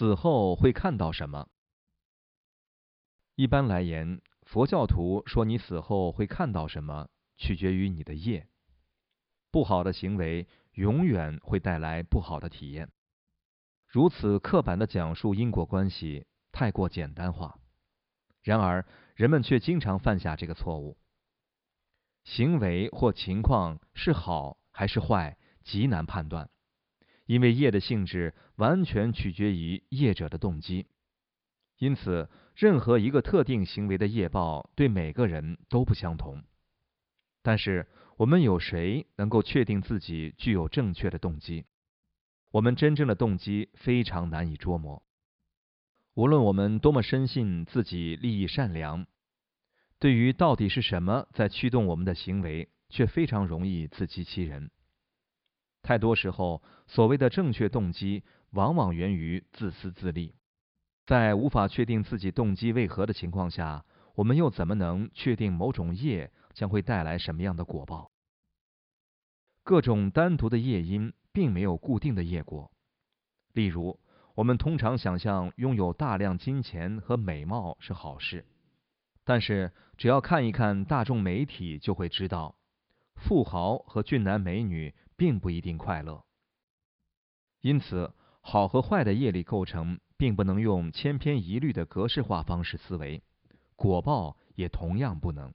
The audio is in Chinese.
死后会看到什么？一般来言，佛教徒说你死后会看到什么，取决于你的业。不好的行为永远会带来不好的体验。如此刻板的讲述因果关系，太过简单化。然而，人们却经常犯下这个错误。行为或情况是好还是坏，极难判断。因为业的性质完全取决于业者的动机，因此任何一个特定行为的业报对每个人都不相同。但是我们有谁能够确定自己具有正确的动机？我们真正的动机非常难以捉摸。无论我们多么深信自己利益善良，对于到底是什么在驱动我们的行为，却非常容易自欺欺人。太多时候，所谓的正确动机，往往源于自私自利。在无法确定自己动机为何的情况下，我们又怎么能确定某种业将会带来什么样的果报？各种单独的业因，并没有固定的业果。例如，我们通常想象拥有大量金钱和美貌是好事，但是只要看一看大众媒体，就会知道，富豪和俊男美女。并不一定快乐，因此好和坏的业力构成，并不能用千篇一律的格式化方式思维，果报也同样不能。